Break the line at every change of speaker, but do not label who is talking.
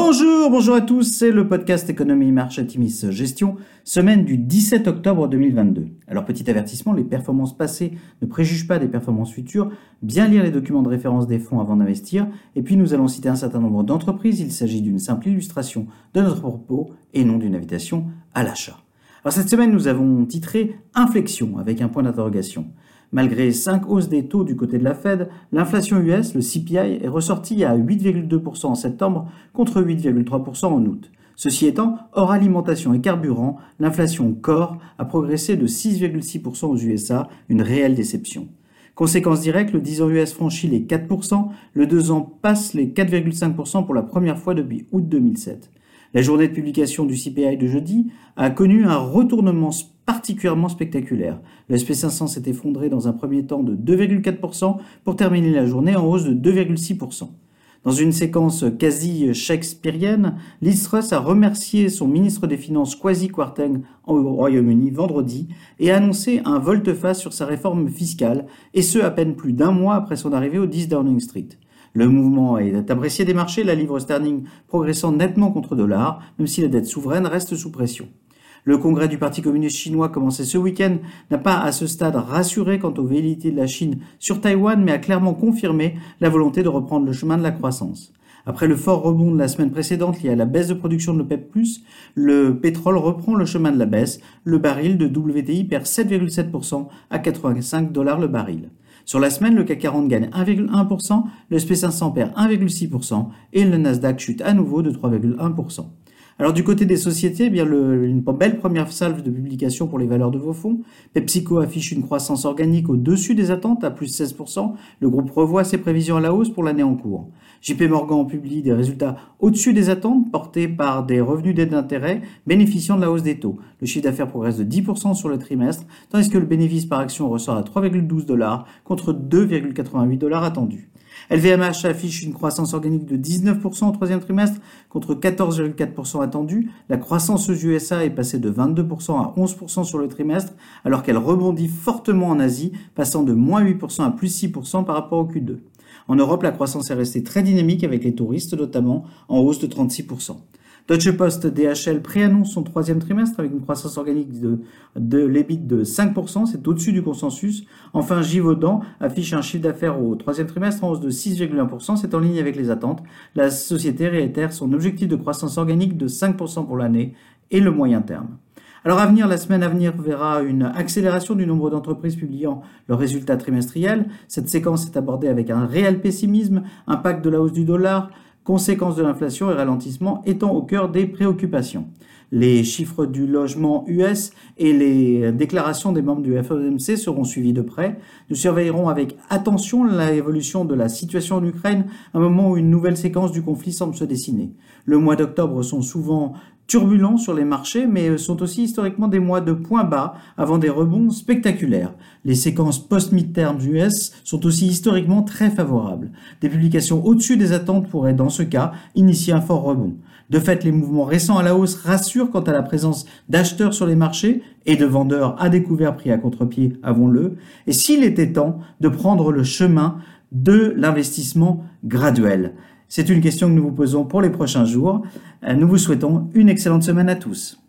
Bonjour, bonjour à tous, c'est le podcast Économie Marche Timis Gestion, semaine du 17 octobre 2022. Alors petit avertissement, les performances passées ne préjugent pas des performances futures, bien lire les documents de référence des fonds avant d'investir, et puis nous allons citer un certain nombre d'entreprises, il s'agit d'une simple illustration de notre propos et non d'une invitation à l'achat. Alors cette semaine nous avons titré Inflexion avec un point d'interrogation. Malgré 5 hausses des taux du côté de la Fed, l'inflation US, le CPI, est ressorti à 8,2% en septembre contre 8,3% en août. Ceci étant, hors alimentation et carburant, l'inflation corps a progressé de 6,6% aux USA, une réelle déception. Conséquence directe, le 10 ans US franchit les 4%, le 2 ans passe les 4,5% pour la première fois depuis août 2007. La journée de publication du CPI de jeudi a connu un retournement particulièrement spectaculaire. Le SP500 s'est effondré dans un premier temps de 2,4% pour terminer la journée en hausse de 2,6%. Dans une séquence quasi shakespearienne, Liz Truss a remercié son ministre des Finances Kwasi Kwarteng au Royaume-Uni vendredi et a annoncé un volte-face sur sa réforme fiscale, et ce à peine plus d'un mois après son arrivée au 10 Downing Street. Le mouvement est apprécié des marchés, la livre sterling progressant nettement contre dollar, même si la dette souveraine reste sous pression. Le congrès du Parti communiste chinois commencé ce week-end n'a pas à ce stade rassuré quant aux velléités de la Chine sur Taïwan, mais a clairement confirmé la volonté de reprendre le chemin de la croissance. Après le fort rebond de la semaine précédente lié à la baisse de production de l'OPEP+, le pétrole reprend le chemin de la baisse. Le baril de WTI perd 7,7% à 85 dollars le baril. Sur la semaine, le CAC 40 gagne 1,1%, le SP500 perd 1,6% et le Nasdaq chute à nouveau de 3,1%. Alors du côté des sociétés, eh bien une belle première salve de publication pour les valeurs de vos fonds. PepsiCo affiche une croissance organique au-dessus des attentes à plus 16%. Le groupe revoit ses prévisions à la hausse pour l'année en cours. JP Morgan publie des résultats au-dessus des attentes portés par des revenus d'aide d'intérêt bénéficiant de la hausse des taux. Le chiffre d'affaires progresse de 10% sur le trimestre, tandis que le bénéfice par action ressort à 3,12 dollars contre 2,88 dollars attendus. LVMH affiche une croissance organique de 19% au troisième trimestre contre 14,4% attendu. La croissance aux USA est passée de 22% à 11% sur le trimestre, alors qu'elle rebondit fortement en Asie, passant de moins 8% à plus 6% par rapport au Q2. En Europe, la croissance est restée très dynamique avec les touristes notamment en hausse de 36%. Deutsche Post DHL préannonce son troisième trimestre avec une croissance organique de, de l'EBIT de 5%, c'est au-dessus du consensus. Enfin, Givaudan affiche un chiffre d'affaires au troisième trimestre en hausse de 6,1%, c'est en ligne avec les attentes. La société réitère son objectif de croissance organique de 5% pour l'année et le moyen terme. Alors à venir, la semaine à venir verra une accélération du nombre d'entreprises publiant leurs résultats trimestriels. Cette séquence est abordée avec un réel pessimisme, impact de la hausse du dollar, conséquences de l'inflation et ralentissement étant au cœur des préoccupations. Les chiffres du logement US et les déclarations des membres du FOMC seront suivis de près. Nous surveillerons avec attention l'évolution de la situation en Ukraine, à un moment où une nouvelle séquence du conflit semble se dessiner. Le mois d'octobre sont souvent turbulents sur les marchés, mais sont aussi historiquement des mois de points bas avant des rebonds spectaculaires. Les séquences post-midterms US sont aussi historiquement très favorables. Des publications au-dessus des attentes pourraient, dans ce cas, initier un fort rebond. De fait, les mouvements récents à la hausse rassurent quant à la présence d'acheteurs sur les marchés et de vendeurs à découvert pris à contre-pied, avons-le, et s'il était temps de prendre le chemin de l'investissement graduel. C'est une question que nous vous posons pour les prochains jours. Euh, nous vous souhaitons une excellente semaine à tous.